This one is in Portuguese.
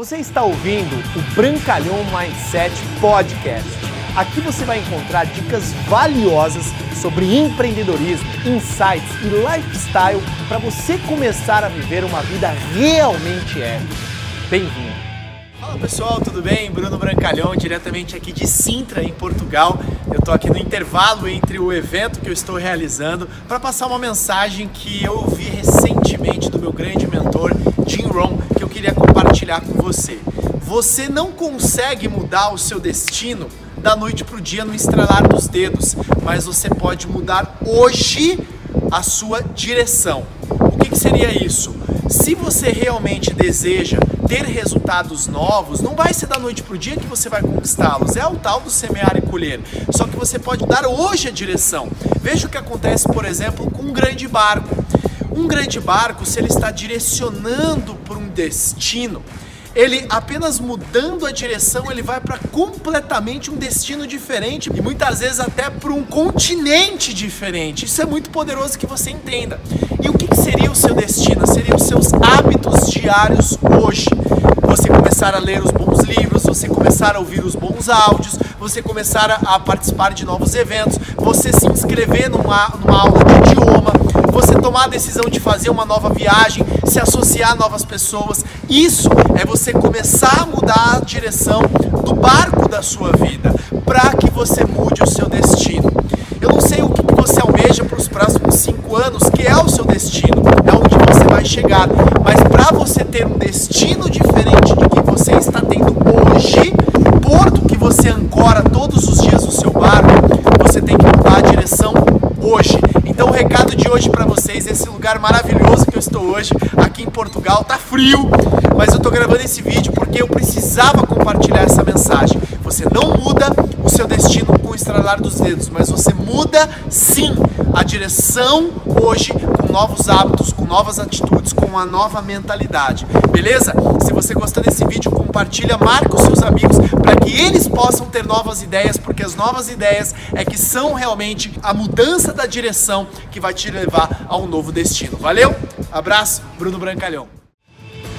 Você está ouvindo o Brancalhão Mindset Podcast. Aqui você vai encontrar dicas valiosas sobre empreendedorismo, insights e lifestyle para você começar a viver uma vida realmente épica. Bem-vindo! Fala pessoal, tudo bem? Bruno Brancalhão, diretamente aqui de Sintra, em Portugal. Eu estou aqui no intervalo entre o evento que eu estou realizando para passar uma mensagem que eu ouvi recentemente do meu grande compartilhar com você. Você não consegue mudar o seu destino da noite para o dia no estralar dos dedos, mas você pode mudar hoje a sua direção. O que, que seria isso? Se você realmente deseja ter resultados novos, não vai ser da noite para o dia que você vai conquistá-los. É o tal do semear e colher. Só que você pode dar hoje a direção. Veja o que acontece, por exemplo, com um grande barco. Um grande barco, se ele está direcionando para um destino, ele apenas mudando a direção, ele vai para completamente um destino diferente e muitas vezes até para um continente diferente. Isso é muito poderoso que você entenda. E o que, seria o seu destino? Seriam os seus hábitos diários hoje. Você começar a ler os bons livros, você começar a ouvir os bons áudios, você começar a, a participar de novos eventos, você se inscrever numa, numa aula de idioma, você tomar a decisão de fazer uma nova viagem, se associar a novas pessoas. Isso é você começar a mudar a direção do barco da sua vida para que você mude o seu destino. Eu não sei o que você almeja para os próximos cinco anos, que é o seu destino, é onde você vai chegar. Mas para você ter um destino diferente de que você está tendo hoje, porto que você ancora todos os dias o seu barco, você tem que mudar a direção hoje. Então o recado de hoje para vocês, esse lugar maravilhoso que eu estou hoje, aqui em Portugal, tá frio, mas eu estou gravando esse vídeo porque eu precisava compartilhar essa mensagem. Você não muda o seu destino com o estralar dos dedos, mas você muda sim a direção hoje com novos hábitos, com novas atitudes, com uma nova mentalidade. Beleza? Se você gostou desse vídeo, compartilha, marca os seus amigos para que eles possam ter novas ideias, porque as novas ideias é que são realmente a mudança da direção que vai te levar a um novo destino. Valeu? Abraço, Bruno Brancalhão.